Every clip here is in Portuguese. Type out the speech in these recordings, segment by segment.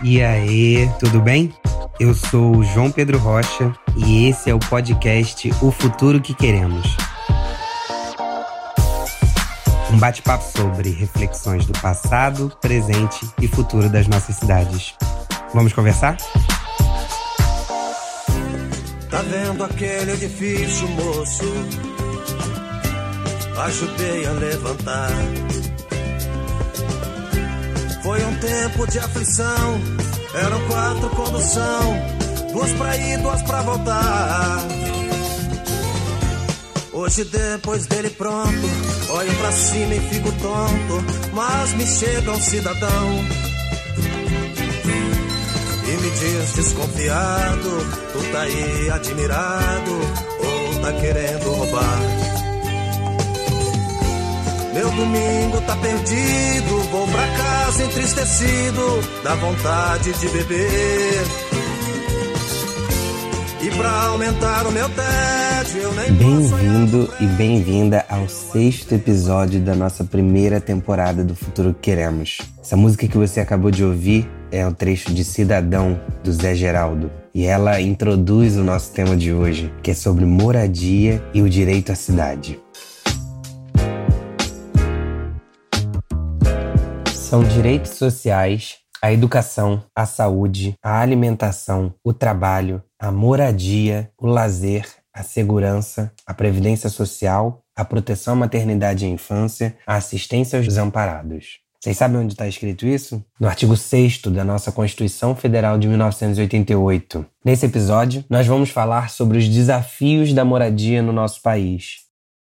E aí, tudo bem? Eu sou o João Pedro Rocha e esse é o podcast O Futuro que Queremos. Um bate-papo sobre reflexões do passado, presente e futuro das nossas cidades. Vamos conversar? Tá vendo aquele edifício, moço? Ajudei a levantar. Foi um tempo de aflição. Eram quatro condução, duas pra ir, duas pra voltar. Hoje depois dele pronto, olho pra cima e fico tonto, mas me chega um cidadão e me diz desconfiado, tu tá aí admirado ou tá querendo roubar? Meu domingo tá perdido, vou pra casa entristecido, dá vontade de beber. E pra aumentar o meu tédio, eu nem Bem-vindo e bem-vinda ao sexto episódio da nossa primeira temporada do Futuro que Queremos. Essa música que você acabou de ouvir é o trecho de Cidadão do Zé Geraldo. E ela introduz o nosso tema de hoje, que é sobre moradia e o direito à cidade. São direitos sociais a educação, a saúde, a alimentação, o trabalho, a moradia, o lazer, a segurança, a previdência social, a proteção à maternidade e à infância, a assistência aos desamparados. Vocês sabem onde está escrito isso? No artigo 6 da nossa Constituição Federal de 1988. Nesse episódio, nós vamos falar sobre os desafios da moradia no nosso país.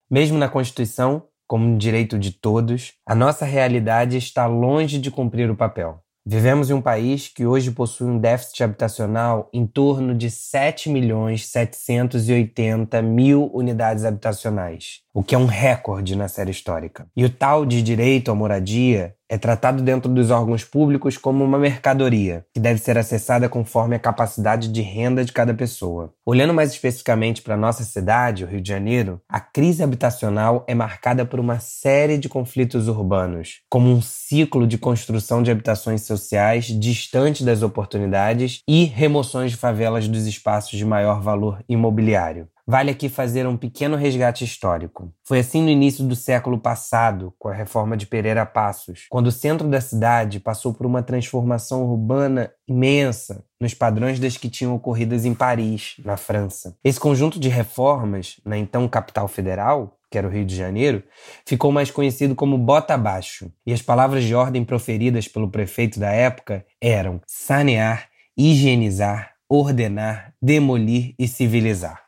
Mesmo na Constituição, como um direito de todos, a nossa realidade está longe de cumprir o papel. Vivemos em um país que hoje possui um déficit habitacional em torno de 7 milhões 780 mil unidades habitacionais, o que é um recorde na série histórica. E o tal de direito à moradia é tratado dentro dos órgãos públicos como uma mercadoria, que deve ser acessada conforme a capacidade de renda de cada pessoa. Olhando mais especificamente para nossa cidade, o Rio de Janeiro, a crise habitacional é marcada por uma série de conflitos urbanos, como um ciclo de construção de habitações sociais distantes das oportunidades e remoções de favelas dos espaços de maior valor imobiliário. Vale aqui fazer um pequeno resgate histórico. Foi assim no início do século passado, com a reforma de Pereira Passos, quando o centro da cidade passou por uma transformação urbana imensa, nos padrões das que tinham ocorridas em Paris, na França. Esse conjunto de reformas, na então capital federal, que era o Rio de Janeiro, ficou mais conhecido como Bota Abaixo, e as palavras de ordem proferidas pelo prefeito da época eram sanear, higienizar, ordenar, demolir e civilizar.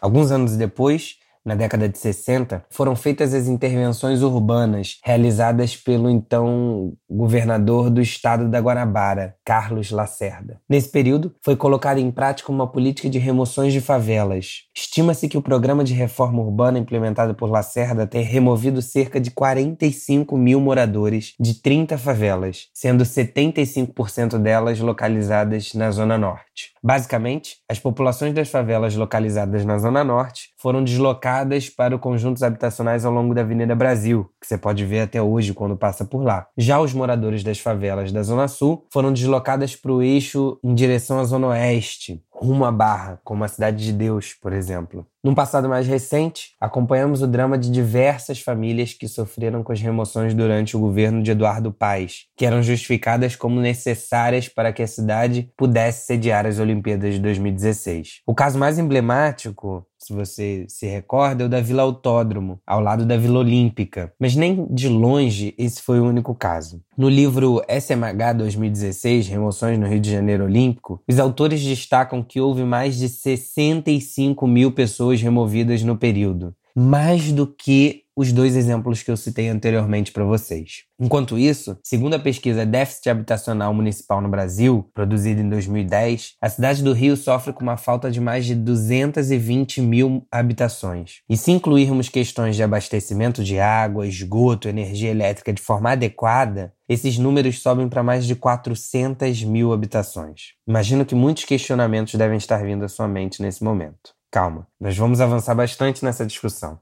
Alguns anos depois, na década de 60, foram feitas as intervenções urbanas realizadas pelo então governador do estado da Guanabara, Carlos Lacerda. Nesse período, foi colocada em prática uma política de remoções de favelas. Estima-se que o programa de reforma urbana implementado por Lacerda tenha removido cerca de 45 mil moradores de 30 favelas, sendo 75% delas localizadas na Zona Norte. Basicamente, as populações das favelas localizadas na Zona Norte foram deslocadas para conjuntos habitacionais ao longo da Avenida Brasil, que você pode ver até hoje quando passa por lá. Já os moradores das favelas da Zona Sul foram deslocadas para o eixo em direção à Zona Oeste, rumo à Barra, como a Cidade de Deus, por exemplo. Num passado mais recente, acompanhamos o drama de diversas famílias que sofreram com as remoções durante o governo de Eduardo Paes, que eram justificadas como necessárias para que a cidade pudesse sediar as Olimpíadas de 2016. O caso mais emblemático se você se recorda, é o da Vila Autódromo, ao lado da Vila Olímpica. Mas nem de longe esse foi o único caso. No livro SMH 2016, Remoções no Rio de Janeiro Olímpico, os autores destacam que houve mais de 65 mil pessoas removidas no período. Mais do que os dois exemplos que eu citei anteriormente para vocês. Enquanto isso, segundo a pesquisa Déficit Habitacional Municipal no Brasil, produzida em 2010, a cidade do Rio sofre com uma falta de mais de 220 mil habitações. E se incluirmos questões de abastecimento de água, esgoto, energia elétrica de forma adequada, esses números sobem para mais de 400 mil habitações. Imagino que muitos questionamentos devem estar vindo à sua mente nesse momento. Calma, nós vamos avançar bastante nessa discussão.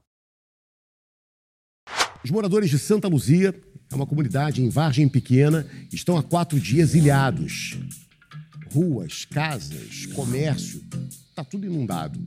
Os moradores de Santa Luzia, é uma comunidade em Vargem Pequena, estão há quatro dias ilhados. Ruas, casas, comércio, está tudo inundado.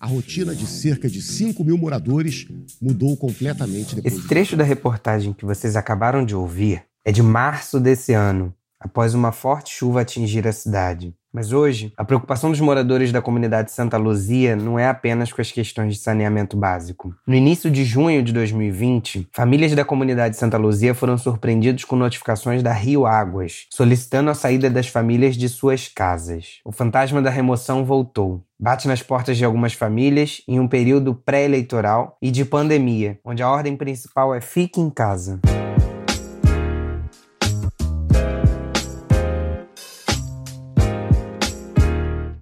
A rotina de cerca de 5 mil moradores mudou completamente depois. Esse trecho da reportagem que vocês acabaram de ouvir é de março desse ano, após uma forte chuva atingir a cidade. Mas hoje, a preocupação dos moradores da comunidade Santa Luzia não é apenas com as questões de saneamento básico. No início de junho de 2020, famílias da comunidade Santa Luzia foram surpreendidos com notificações da Rio Águas, solicitando a saída das famílias de suas casas. O fantasma da remoção voltou. Bate nas portas de algumas famílias em um período pré-eleitoral e de pandemia, onde a ordem principal é fique em casa.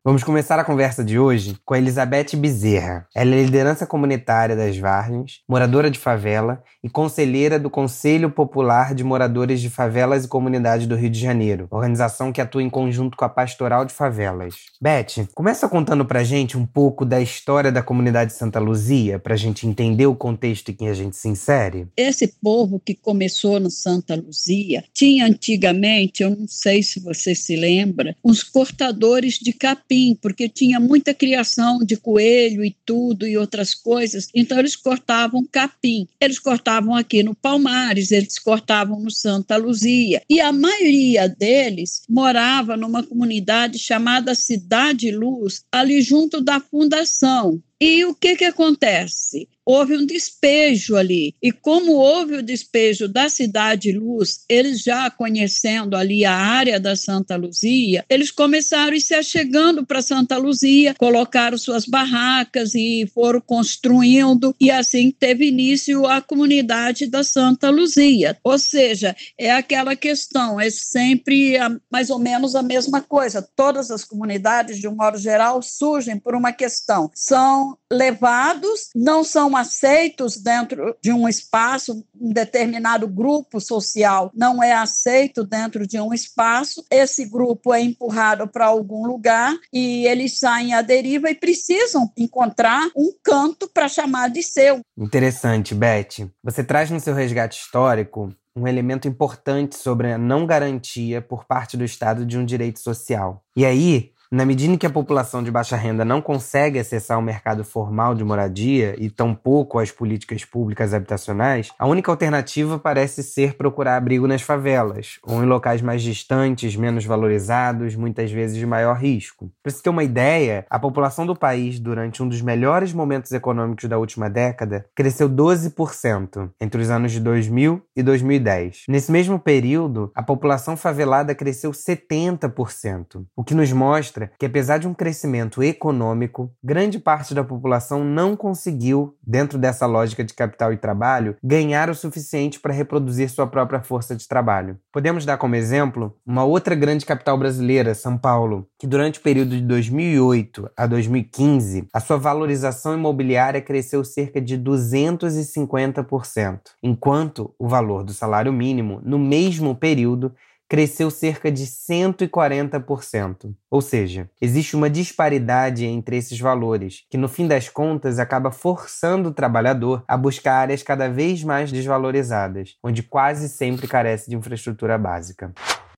Vamos começar a conversa de hoje com a Elizabeth Bezerra. Ela é liderança comunitária das Vargens, moradora de favela e conselheira do Conselho Popular de Moradores de Favelas e Comunidades do Rio de Janeiro, organização que atua em conjunto com a Pastoral de Favelas. Beth, começa contando pra gente um pouco da história da comunidade Santa Luzia, pra gente entender o contexto em que a gente se insere. Esse povo que começou no Santa Luzia tinha antigamente, eu não sei se você se lembra, uns cortadores de capim capim, porque tinha muita criação de coelho e tudo e outras coisas. Então eles cortavam capim. Eles cortavam aqui no Palmares, eles cortavam no Santa Luzia. E a maioria deles morava numa comunidade chamada Cidade Luz, ali junto da fundação. E o que, que acontece? houve um despejo ali. E como houve o despejo da Cidade Luz, eles já conhecendo ali a área da Santa Luzia, eles começaram a se achegando para Santa Luzia, colocaram suas barracas e foram construindo, e assim teve início a comunidade da Santa Luzia. Ou seja, é aquela questão, é sempre a, mais ou menos a mesma coisa. Todas as comunidades, de um modo geral, surgem por uma questão. São levados, não são aceitos dentro de um espaço, um determinado grupo social não é aceito dentro de um espaço, esse grupo é empurrado para algum lugar e eles saem à deriva e precisam encontrar um canto para chamar de seu. Interessante, Beth. Você traz no seu resgate histórico um elemento importante sobre a não garantia por parte do Estado de um direito social. E aí, na medida em que a população de baixa renda não consegue acessar o mercado formal de moradia e tampouco as políticas públicas habitacionais, a única alternativa parece ser procurar abrigo nas favelas, ou em locais mais distantes, menos valorizados, muitas vezes de maior risco. Para se ter uma ideia, a população do país, durante um dos melhores momentos econômicos da última década, cresceu 12% entre os anos de 2000 e 2010. Nesse mesmo período, a população favelada cresceu 70%, o que nos mostra mostra que, apesar de um crescimento econômico, grande parte da população não conseguiu, dentro dessa lógica de capital e trabalho, ganhar o suficiente para reproduzir sua própria força de trabalho. Podemos dar como exemplo uma outra grande capital brasileira, São Paulo, que durante o período de 2008 a 2015, a sua valorização imobiliária cresceu cerca de 250%, enquanto o valor do salário mínimo, no mesmo período, cresceu cerca de 140%. Ou seja, existe uma disparidade entre esses valores, que no fim das contas acaba forçando o trabalhador a buscar áreas cada vez mais desvalorizadas, onde quase sempre carece de infraestrutura básica.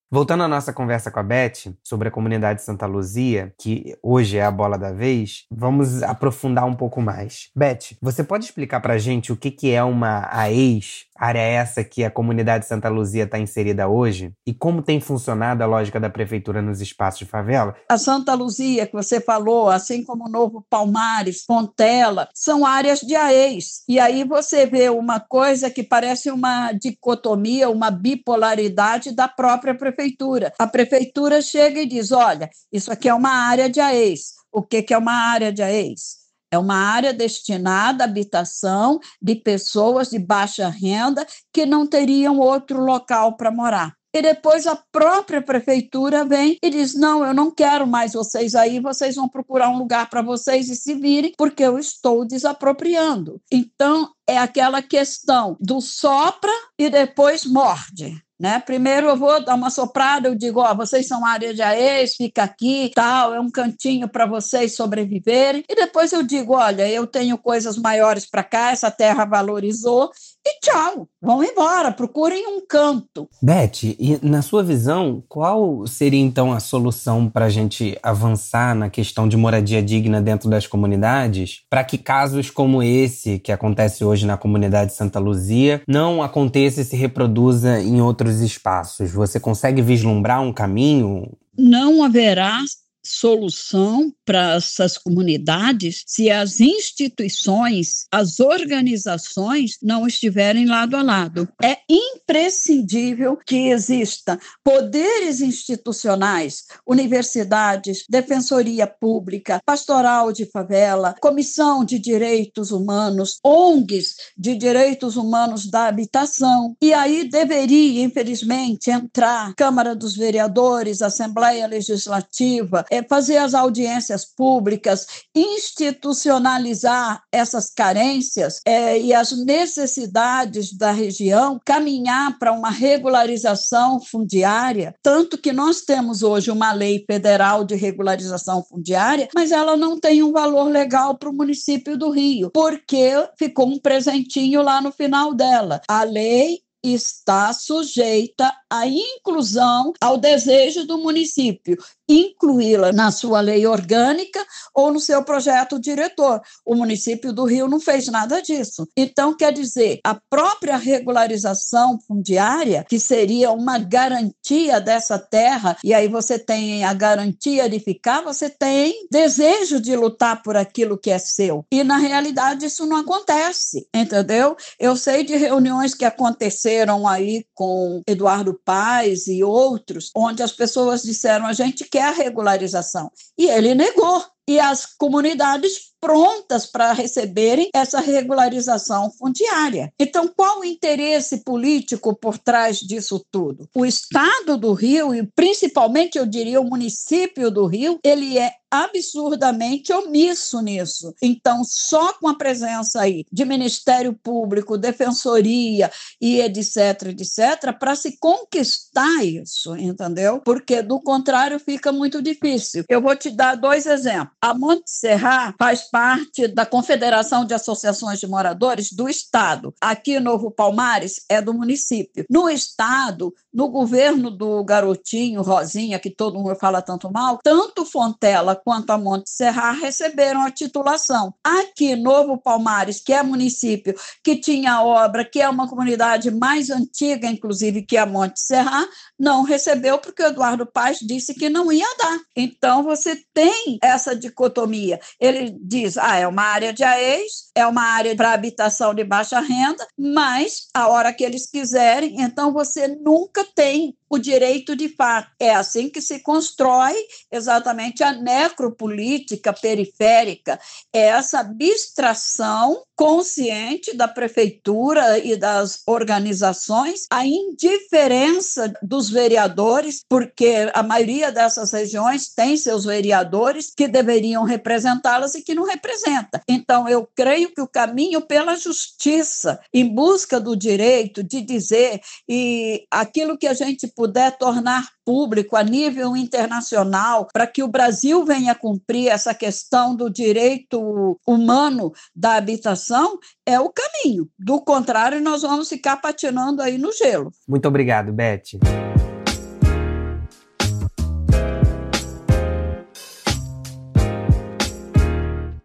Voltando à nossa conversa com a Beth sobre a comunidade Santa Luzia, que hoje é a bola da vez, vamos aprofundar um pouco mais. Beth, você pode explicar pra gente o que, que é uma AES, área essa que a comunidade Santa Luzia está inserida hoje, e como tem funcionado a lógica da prefeitura nos espaços de favela? A Santa Luzia, que você falou, assim como o Novo Palmares, Pontela, são áreas de AES. E aí você vê uma coisa que parece uma dicotomia, uma bipolaridade da própria prefeitura prefeitura. A prefeitura chega e diz: olha, isso aqui é uma área de AES. O que, que é uma área de AES? É uma área destinada à habitação de pessoas de baixa renda que não teriam outro local para morar. E depois a própria prefeitura vem e diz: não, eu não quero mais vocês aí, vocês vão procurar um lugar para vocês e se virem, porque eu estou desapropriando. Então, é aquela questão do sopra e depois morde. Né? Primeiro eu vou dar uma soprada, eu digo, ó, vocês são área de AES, fica aqui, tal, é um cantinho para vocês sobreviverem. E depois eu digo, olha, eu tenho coisas maiores para cá, essa terra valorizou, e tchau, vão embora, procurem um canto. Beth, e na sua visão, qual seria então a solução para a gente avançar na questão de moradia digna dentro das comunidades, para que casos como esse que acontece hoje na comunidade Santa Luzia não aconteça e se reproduza em outros espaços? Você consegue vislumbrar um caminho? Não haverá solução para essas comunidades se as instituições, as organizações não estiverem lado a lado. É imprescindível que exista poderes institucionais, universidades, defensoria pública, pastoral de favela, comissão de direitos humanos, ONGs de direitos humanos da habitação. E aí deveria, infelizmente, entrar Câmara dos Vereadores, Assembleia Legislativa, é fazer as audiências públicas, institucionalizar essas carências é, e as necessidades da região, caminhar para uma regularização fundiária, tanto que nós temos hoje uma lei federal de regularização fundiária, mas ela não tem um valor legal para o município do Rio, porque ficou um presentinho lá no final dela. A lei está sujeita à inclusão ao desejo do município incluí-la na sua lei orgânica ou no seu projeto diretor. O município do Rio não fez nada disso. Então, quer dizer, a própria regularização fundiária, que seria uma garantia dessa terra, e aí você tem a garantia de ficar, você tem desejo de lutar por aquilo que é seu. E, na realidade, isso não acontece, entendeu? Eu sei de reuniões que aconteceram aí com Eduardo Paes e outros, onde as pessoas disseram: a gente quer a regularização. E ele negou. E as comunidades prontas para receberem essa regularização fundiária. Então, qual o interesse político por trás disso tudo? O Estado do Rio, e principalmente eu diria o município do Rio, ele é absurdamente omisso nisso. Então, só com a presença aí de Ministério Público, Defensoria e etc, etc, para se conquistar isso, entendeu? Porque do contrário fica muito difícil. Eu vou te dar dois exemplos. A Monte Serra faz parte da Confederação de Associações de Moradores do Estado. Aqui, Novo Palmares é do município. No Estado, no governo do garotinho Rosinha, que todo mundo fala tanto mal, tanto Fontela quanto a Monte Serra receberam a titulação. Aqui, Novo Palmares, que é município que tinha obra, que é uma comunidade mais antiga, inclusive, que a Monte Serra, não recebeu porque o Eduardo Paz disse que não ia dar. Então, você tem essa dicotomia. Ele diz, ah, é uma área de AES, é uma área para habitação de baixa renda, mas a hora que eles quiserem, então você nunca tem o direito de fato. É assim que se constrói exatamente a necropolítica periférica, é essa abstração consciente da prefeitura e das organizações, a indiferença dos vereadores, porque a maioria dessas regiões tem seus vereadores que deveriam representá-las e que não representa. Então, eu creio que o caminho pela justiça, em busca do direito de dizer e aquilo que a gente puder tornar público a nível internacional para que o Brasil venha cumprir essa questão do direito humano da habitação é o caminho. Do contrário, nós vamos ficar patinando aí no gelo. Muito obrigado, Beth.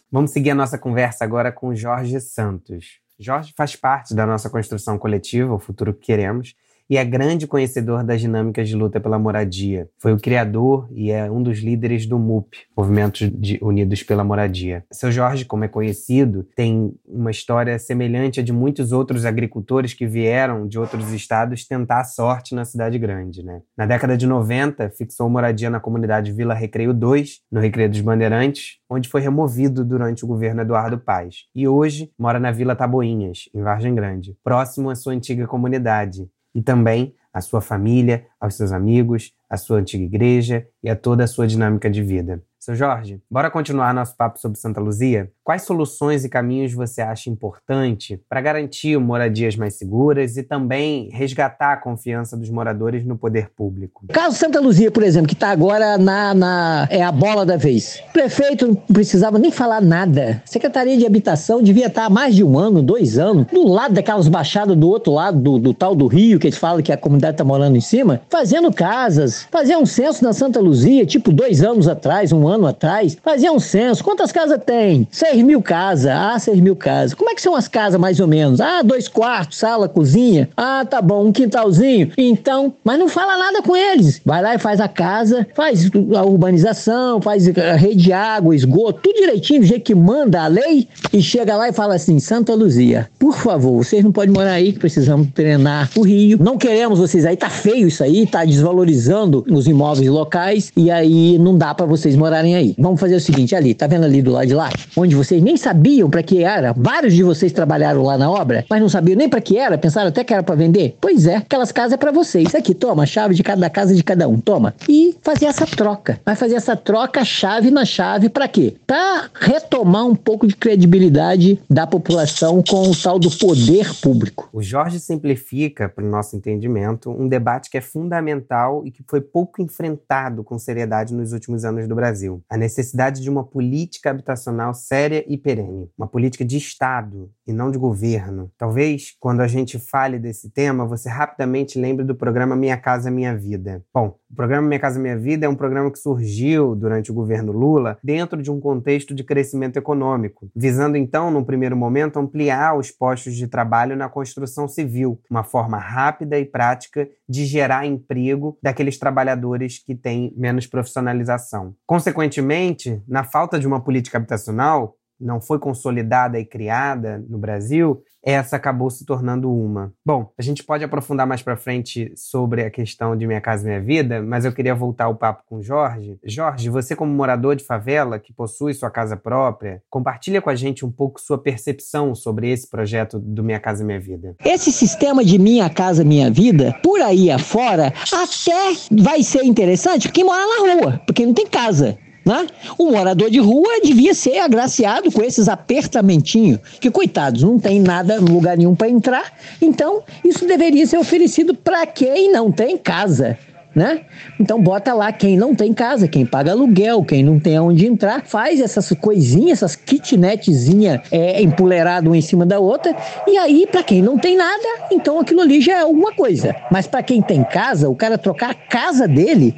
Vamos seguir a nossa conversa agora com Jorge Santos. Jorge faz parte da nossa construção coletiva, o futuro que queremos, e é grande conhecedor das dinâmicas de luta pela moradia. Foi o criador e é um dos líderes do MUP, Movimentos Unidos pela Moradia. Seu Jorge, como é conhecido, tem uma história semelhante à de muitos outros agricultores que vieram de outros estados tentar a sorte na cidade grande. Né? Na década de 90, fixou moradia na comunidade Vila Recreio 2, no Recreio dos Bandeirantes, onde foi removido durante o governo Eduardo Paz. E hoje mora na Vila Taboinhas, em Vargem Grande, próximo à sua antiga comunidade e também à sua família, aos seus amigos, à sua antiga igreja e a toda a sua dinâmica de vida. Seu Jorge, bora continuar nosso papo sobre Santa Luzia? Quais soluções e caminhos você acha importante para garantir moradias mais seguras e também resgatar a confiança dos moradores no poder público? Caso Santa Luzia, por exemplo, que está agora na, na, é a bola da vez. O prefeito não precisava nem falar nada. Secretaria de Habitação devia estar há mais de um ano, dois anos, do lado daquelas baixadas do outro lado do, do tal do Rio, que eles falam que a comunidade está morando em cima, fazendo casas, fazer um censo na Santa Luzia, tipo dois anos atrás, um ano atrás, fazia um censo. Quantas casas tem? 6 mil casas. Ah, 6 mil casas. Como é que são as casas, mais ou menos? Ah, dois quartos, sala, cozinha. Ah, tá bom, um quintalzinho. Então, mas não fala nada com eles. Vai lá e faz a casa, faz a urbanização, faz a rede de água, esgoto, tudo direitinho, do jeito que manda a lei. E chega lá e fala assim: Santa Luzia, por favor, vocês não podem morar aí, que precisamos treinar o Rio. Não queremos vocês aí, tá feio isso aí, tá desvalorizando os imóveis locais e aí não dá para vocês morarem aí. Vamos fazer o seguinte, ali, tá vendo ali do lado de lá? Onde vocês nem sabiam para que era. Vários de vocês trabalharam lá na obra, mas não sabiam nem para que era, pensaram até que era para vender. Pois é, aquelas casas é para vocês. Aqui, toma, a chave de cada casa de cada um, toma. E fazer essa troca. Vai fazer essa troca chave na chave para quê? Para retomar um pouco de credibilidade da população com o tal do poder público. O Jorge simplifica, para o nosso entendimento, um debate que é fundamental e que foi pouco enfrentado com seriedade nos últimos anos do Brasil. A necessidade de uma política habitacional séria e perene. Uma política de Estado e não de governo. Talvez, quando a gente fale desse tema, você rapidamente lembre do programa Minha Casa Minha Vida. Bom, o programa Minha Casa Minha Vida é um programa que surgiu durante o governo Lula dentro de um contexto de crescimento econômico, visando então, num primeiro momento, ampliar os postos de trabalho na construção civil, uma forma rápida e prática de gerar emprego daqueles trabalhadores que têm menos profissionalização. Consequentemente, na falta de uma política habitacional, não foi consolidada e criada no Brasil, essa acabou se tornando uma. Bom, a gente pode aprofundar mais para frente sobre a questão de Minha Casa Minha Vida, mas eu queria voltar o papo com Jorge. Jorge, você como morador de favela que possui sua casa própria, compartilha com a gente um pouco sua percepção sobre esse projeto do Minha Casa Minha Vida. Esse sistema de Minha Casa Minha Vida, por aí afora, até vai ser interessante porque mora na rua, porque não tem casa. Né? O morador de rua devia ser agraciado com esses apertamentinhos, que coitados, não tem nada, lugar nenhum para entrar. Então, isso deveria ser oferecido para quem não tem casa. Né? Então bota lá quem não tem casa, quem paga aluguel, quem não tem aonde entrar, faz essas coisinhas, essas kitnetzinhas é, uma em cima da outra, e aí para quem não tem nada, então aquilo ali já é alguma coisa. Mas para quem tem casa, o cara trocar a casa dele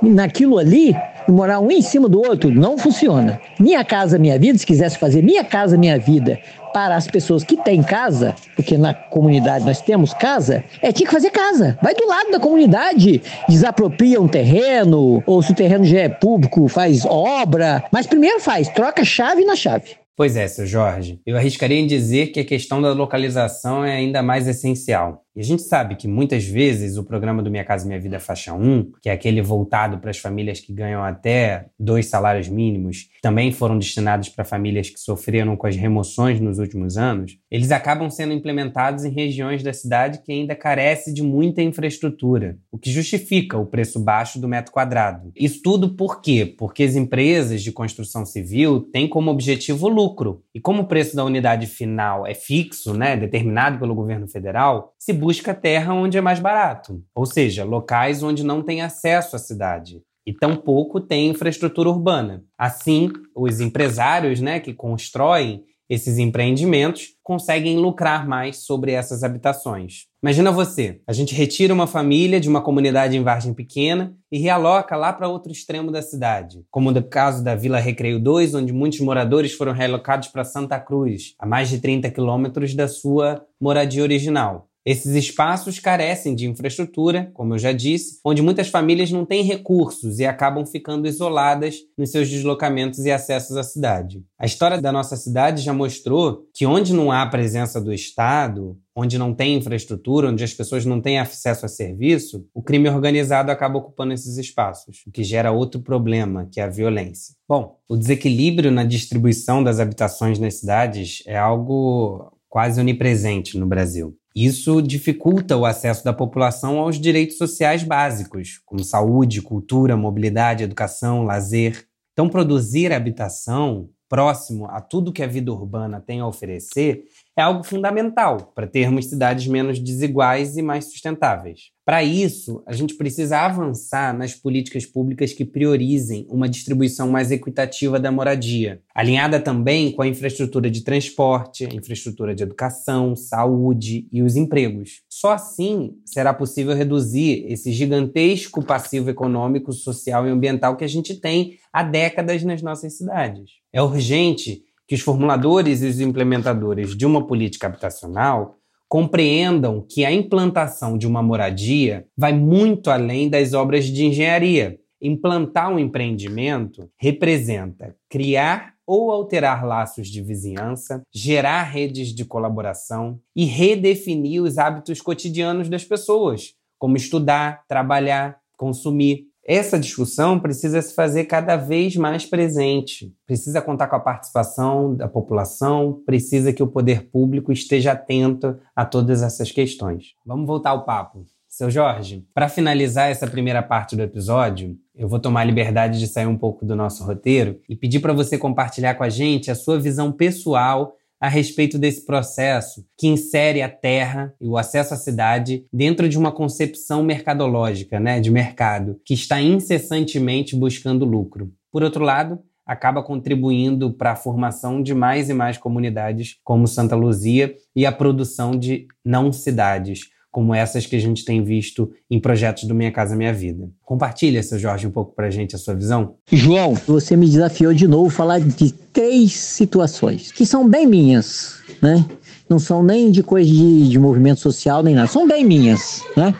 naquilo ali, e morar um em cima do outro não funciona. Minha casa, minha vida, se quisesse fazer minha casa, minha vida para as pessoas que têm casa, porque na comunidade nós temos casa, é tinha que fazer casa. Vai do lado da comunidade, desapropria um terreno, ou se o terreno já é público, faz obra. Mas primeiro faz, troca chave na chave. Pois é, seu Jorge. Eu arriscaria em dizer que a questão da localização é ainda mais essencial. E a gente sabe que muitas vezes o programa do Minha Casa Minha Vida Faixa 1, que é aquele voltado para as famílias que ganham até dois salários mínimos, também foram destinados para famílias que sofreram com as remoções nos últimos anos, eles acabam sendo implementados em regiões da cidade que ainda carece de muita infraestrutura, o que justifica o preço baixo do metro quadrado. Isso tudo por quê? Porque as empresas de construção civil têm como objetivo lucro. E como o preço da unidade final é fixo, né, determinado pelo governo federal, se busca terra onde é mais barato, ou seja, locais onde não tem acesso à cidade e tampouco tem infraestrutura urbana. Assim, os empresários né, que constroem esses empreendimentos conseguem lucrar mais sobre essas habitações. Imagina você, a gente retira uma família de uma comunidade em Vargem Pequena e realoca lá para outro extremo da cidade, como no caso da Vila Recreio 2, onde muitos moradores foram realocados para Santa Cruz, a mais de 30 quilômetros da sua moradia original. Esses espaços carecem de infraestrutura, como eu já disse, onde muitas famílias não têm recursos e acabam ficando isoladas nos seus deslocamentos e acessos à cidade. A história da nossa cidade já mostrou que onde não há presença do Estado, onde não tem infraestrutura, onde as pessoas não têm acesso a serviço, o crime organizado acaba ocupando esses espaços, o que gera outro problema, que é a violência. Bom, o desequilíbrio na distribuição das habitações nas cidades é algo quase onipresente no Brasil. Isso dificulta o acesso da população aos direitos sociais básicos, como saúde, cultura, mobilidade, educação, lazer. Então, produzir habitação próximo a tudo que a vida urbana tem a oferecer é algo fundamental para termos cidades menos desiguais e mais sustentáveis. Para isso, a gente precisa avançar nas políticas públicas que priorizem uma distribuição mais equitativa da moradia, alinhada também com a infraestrutura de transporte, a infraestrutura de educação, saúde e os empregos. Só assim será possível reduzir esse gigantesco passivo econômico, social e ambiental que a gente tem há décadas nas nossas cidades. É urgente que os formuladores e os implementadores de uma política habitacional compreendam que a implantação de uma moradia vai muito além das obras de engenharia. Implantar um empreendimento representa criar ou alterar laços de vizinhança, gerar redes de colaboração e redefinir os hábitos cotidianos das pessoas, como estudar, trabalhar, consumir. Essa discussão precisa se fazer cada vez mais presente, precisa contar com a participação da população, precisa que o poder público esteja atento a todas essas questões. Vamos voltar ao papo. Seu Jorge, para finalizar essa primeira parte do episódio, eu vou tomar a liberdade de sair um pouco do nosso roteiro e pedir para você compartilhar com a gente a sua visão pessoal a respeito desse processo que insere a terra e o acesso à cidade dentro de uma concepção mercadológica, né, de mercado, que está incessantemente buscando lucro. Por outro lado, acaba contribuindo para a formação de mais e mais comunidades como Santa Luzia e a produção de não cidades, como essas que a gente tem visto em projetos do Minha Casa Minha Vida. Compartilha, seu Jorge, um pouco para a gente a sua visão. João, você me desafiou de novo a falar de três situações que são bem minhas, né? Não são nem de coisa de, de movimento social, nem nada. São bem minhas, né?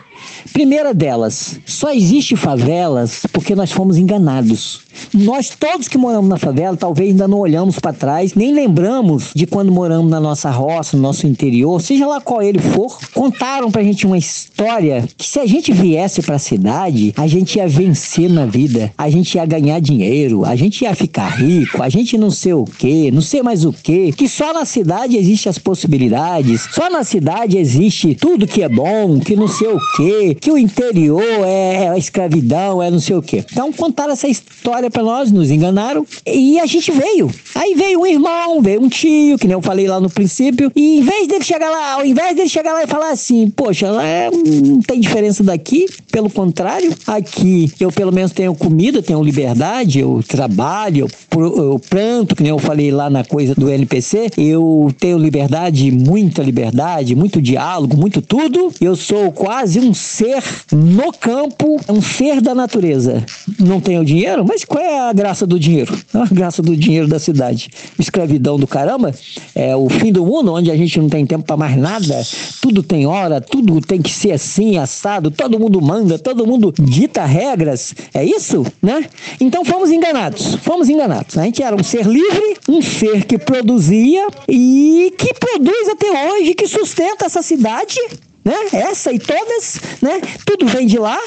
Primeira delas, só existe favelas porque nós fomos enganados. Nós todos que moramos na favela, talvez ainda não olhamos para trás, nem lembramos de quando moramos na nossa roça, no nosso interior, seja lá qual ele for, contaram pra gente uma história que se a gente viesse para a cidade, a gente ia vencer na vida, a gente ia ganhar dinheiro, a gente ia ficar rico, a gente não sei o que, não sei mais o que, que só na cidade existe as possibilidades, só na cidade existe tudo que é bom, que não sei o que, que o interior é, a escravidão, é não sei o que. Então contaram essa história para nós, nos enganaram e a gente veio. Aí veio um irmão, veio um tio, que nem eu falei lá no princípio, e em vez dele chegar lá, ao invés dele chegar lá e falar assim, poxa, é, não tem diferença daqui, pelo contrário, aqui eu pelo menos tenho comida, tenho liberdade, eu trabalho, eu, eu planto, que nem eu falei lá na coisa do NPC, eu tenho liberdade, muita liberdade, muito diálogo, muito tudo. Eu sou quase um ser no campo, um ser da natureza. Não tenho dinheiro, mas qual é a graça do dinheiro? A graça do dinheiro da cidade. Escravidão do caramba, é o fim do mundo, onde a gente não tem tempo para mais nada, tudo tem hora, tudo tem que ser assim, assado, todo mundo manda, todo mundo dita regras. É isso, né? Então fomos enganados, fomos enganados. A gente era um ser livre, um ser que produzia e que produz até hoje, que sustenta essa cidade né? Essa e todas, né? Tudo vem de lá,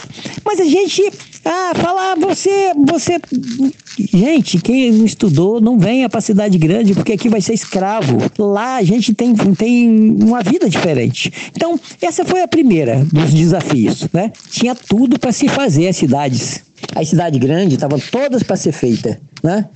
mas a gente ah, fala, ah, você, você, gente, quem não estudou não venha para cidade grande porque aqui vai ser escravo. Lá a gente tem, tem uma vida diferente. Então essa foi a primeira dos desafios, né? Tinha tudo para se fazer as cidades. As cidades grandes estavam todas para ser feitas, né?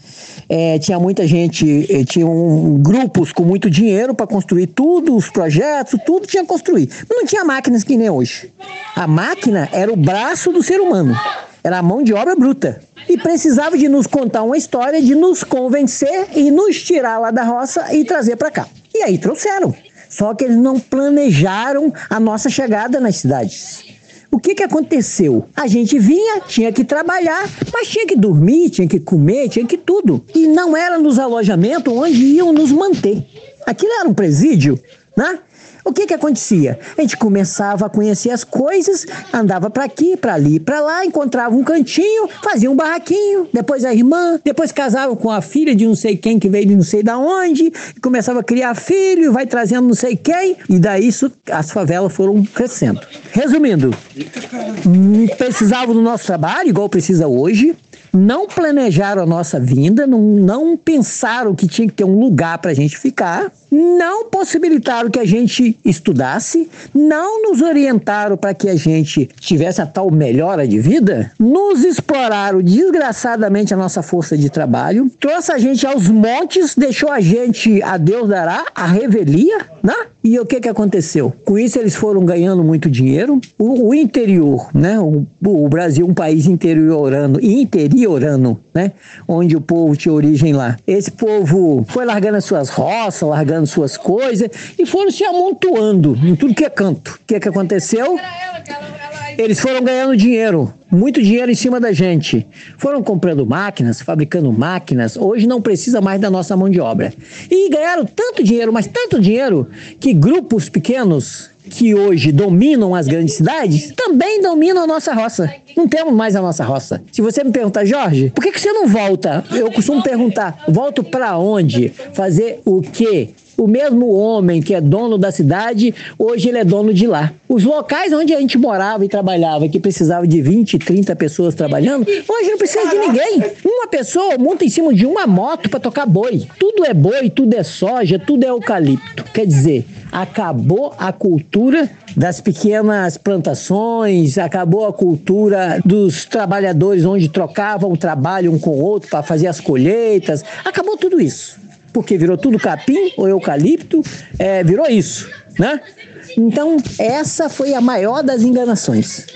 É, tinha muita gente, eh, tinha um, grupos com muito dinheiro para construir tudo, os projetos, tudo tinha que construir. Não tinha máquinas que nem hoje. A máquina era o braço do ser humano, era a mão de obra bruta. E precisava de nos contar uma história, de nos convencer e nos tirar lá da roça e trazer para cá. E aí trouxeram. Só que eles não planejaram a nossa chegada nas cidades. O que, que aconteceu? A gente vinha, tinha que trabalhar, mas tinha que dormir, tinha que comer, tinha que tudo. E não era nos alojamentos onde iam nos manter. Aquilo era um presídio, né? O que que acontecia? A gente começava a conhecer as coisas, andava para aqui, para ali, para lá, encontrava um cantinho, fazia um barraquinho, depois a irmã, depois casava com a filha de não sei quem que veio de não sei da onde, começava a criar filho, vai trazendo não sei quem, e daí isso, as favelas foram crescendo. Resumindo, precisavam do nosso trabalho, igual precisa hoje, não planejaram a nossa vinda, não, não pensaram que tinha que ter um lugar para a gente ficar, não possibilitaram que a gente estudasse, não nos orientaram para que a gente tivesse a tal melhora de vida, nos exploraram desgraçadamente a nossa força de trabalho, trouxe a gente aos montes, deixou a gente a Deus dará, a revelia, né? E o que que aconteceu? Com isso eles foram ganhando muito dinheiro. O, o interior, né? O, o, Brasil, um país interiorano, interiorano, né? Onde o povo tinha origem lá. Esse povo foi largando as suas roças, largando suas coisas e foram se amontoando em tudo que é canto. O que que aconteceu? Eles foram ganhando dinheiro, muito dinheiro em cima da gente. Foram comprando máquinas, fabricando máquinas. Hoje não precisa mais da nossa mão de obra. E ganharam tanto dinheiro, mas tanto dinheiro, que grupos pequenos que hoje dominam as grandes cidades também dominam a nossa roça. Não temos mais a nossa roça. Se você me perguntar, Jorge, por que, que você não volta? Eu costumo perguntar, volto para onde? Fazer o quê? O mesmo homem que é dono da cidade, hoje ele é dono de lá. Os locais onde a gente morava e trabalhava, que precisava de 20, 30 pessoas trabalhando, hoje não precisa de ninguém. Uma pessoa monta em cima de uma moto para tocar boi. Tudo é boi, tudo é soja, tudo é eucalipto. Quer dizer, acabou a cultura das pequenas plantações, acabou a cultura dos trabalhadores onde trocavam o trabalho um com o outro para fazer as colheitas. Acabou tudo isso porque virou tudo capim ou eucalipto, é, virou isso, né? Então, essa foi a maior das enganações.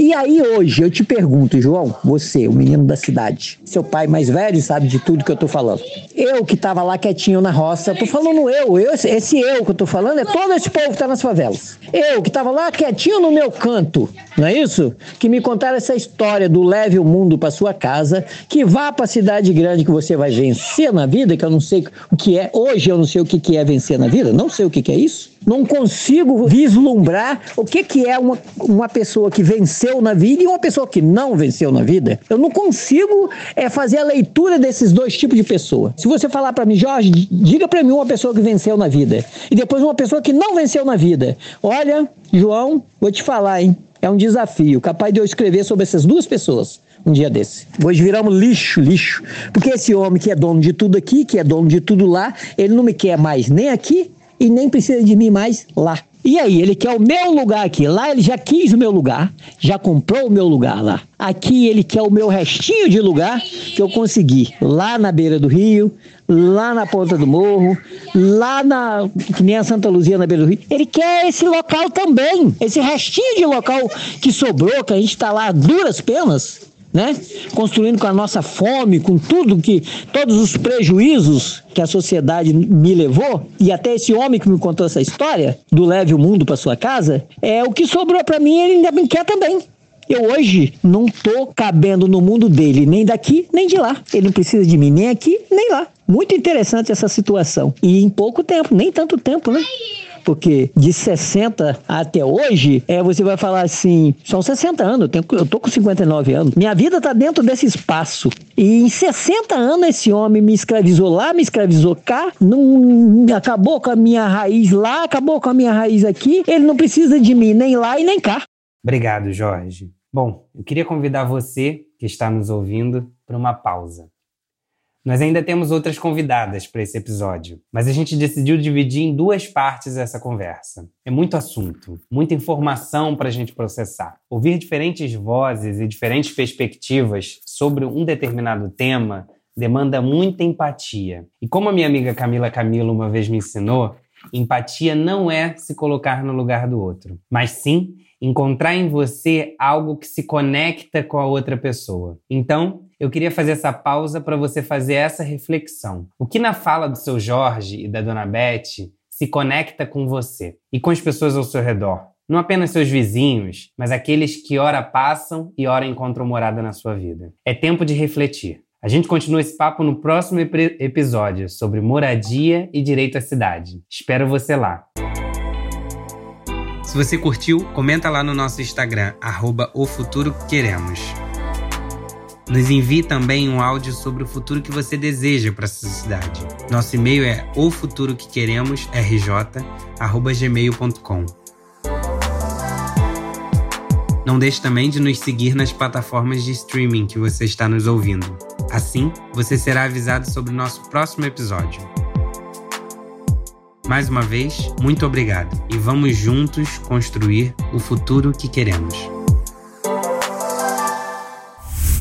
E aí hoje eu te pergunto, João, você, o menino da cidade, seu pai mais velho sabe de tudo que eu tô falando. Eu que tava lá quietinho na roça, tô falando eu, eu esse eu que eu tô falando é todo esse povo que tá nas favelas. Eu que tava lá quietinho no meu canto, não é isso? Que me contaram essa história do leve o mundo para sua casa, que vá para cidade grande que você vai vencer na vida, que eu não sei o que é. Hoje eu não sei o que é vencer na vida, não sei o que é isso não consigo vislumbrar o que, que é uma, uma pessoa que venceu na vida e uma pessoa que não venceu na vida. Eu não consigo é, fazer a leitura desses dois tipos de pessoa. Se você falar para mim, Jorge, diga para mim uma pessoa que venceu na vida e depois uma pessoa que não venceu na vida. Olha, João, vou te falar, hein? É um desafio, capaz de eu escrever sobre essas duas pessoas um dia desse. Hoje viramos lixo, lixo. Porque esse homem que é dono de tudo aqui, que é dono de tudo lá, ele não me quer mais nem aqui e nem precisa de mim mais lá. E aí, ele quer o meu lugar aqui. Lá ele já quis o meu lugar, já comprou o meu lugar lá. Aqui ele quer o meu restinho de lugar que eu consegui. Lá na beira do rio, lá na ponta do morro, lá na. que nem a Santa Luzia na beira do rio. Ele quer esse local também. Esse restinho de local que sobrou, que a gente está lá duras penas né? Construindo com a nossa fome, com tudo que todos os prejuízos que a sociedade me levou e até esse homem que me contou essa história do leve o mundo para sua casa, é o que sobrou para mim, ele ainda me quer também. Eu hoje não tô cabendo no mundo dele, nem daqui, nem de lá. Ele não precisa de mim nem aqui, nem lá. Muito interessante essa situação. E em pouco tempo, nem tanto tempo, né? Porque de 60 até hoje, é, você vai falar assim, são 60 anos, eu, tenho, eu tô com 59 anos, minha vida está dentro desse espaço. E em 60 anos esse homem me escravizou lá, me escravizou cá, não, acabou com a minha raiz lá, acabou com a minha raiz aqui, ele não precisa de mim nem lá e nem cá. Obrigado, Jorge. Bom, eu queria convidar você que está nos ouvindo para uma pausa. Nós ainda temos outras convidadas para esse episódio, mas a gente decidiu dividir em duas partes essa conversa. É muito assunto, muita informação para a gente processar. Ouvir diferentes vozes e diferentes perspectivas sobre um determinado tema demanda muita empatia. E como a minha amiga Camila Camilo uma vez me ensinou, empatia não é se colocar no lugar do outro, mas sim encontrar em você algo que se conecta com a outra pessoa. Então, eu queria fazer essa pausa para você fazer essa reflexão. O que na fala do seu Jorge e da dona Beth se conecta com você e com as pessoas ao seu redor? Não apenas seus vizinhos, mas aqueles que ora passam e ora encontram morada na sua vida. É tempo de refletir. A gente continua esse papo no próximo ep episódio sobre moradia e direito à cidade. Espero você lá. Se você curtiu, comenta lá no nosso Instagram, arroba o futuro queremos. Nos envie também um áudio sobre o futuro que você deseja para essa cidade. Nosso e-mail é ofuturoquequeremos@gmail.com. Não deixe também de nos seguir nas plataformas de streaming que você está nos ouvindo. Assim, você será avisado sobre o nosso próximo episódio. Mais uma vez, muito obrigado e vamos juntos construir o futuro que queremos.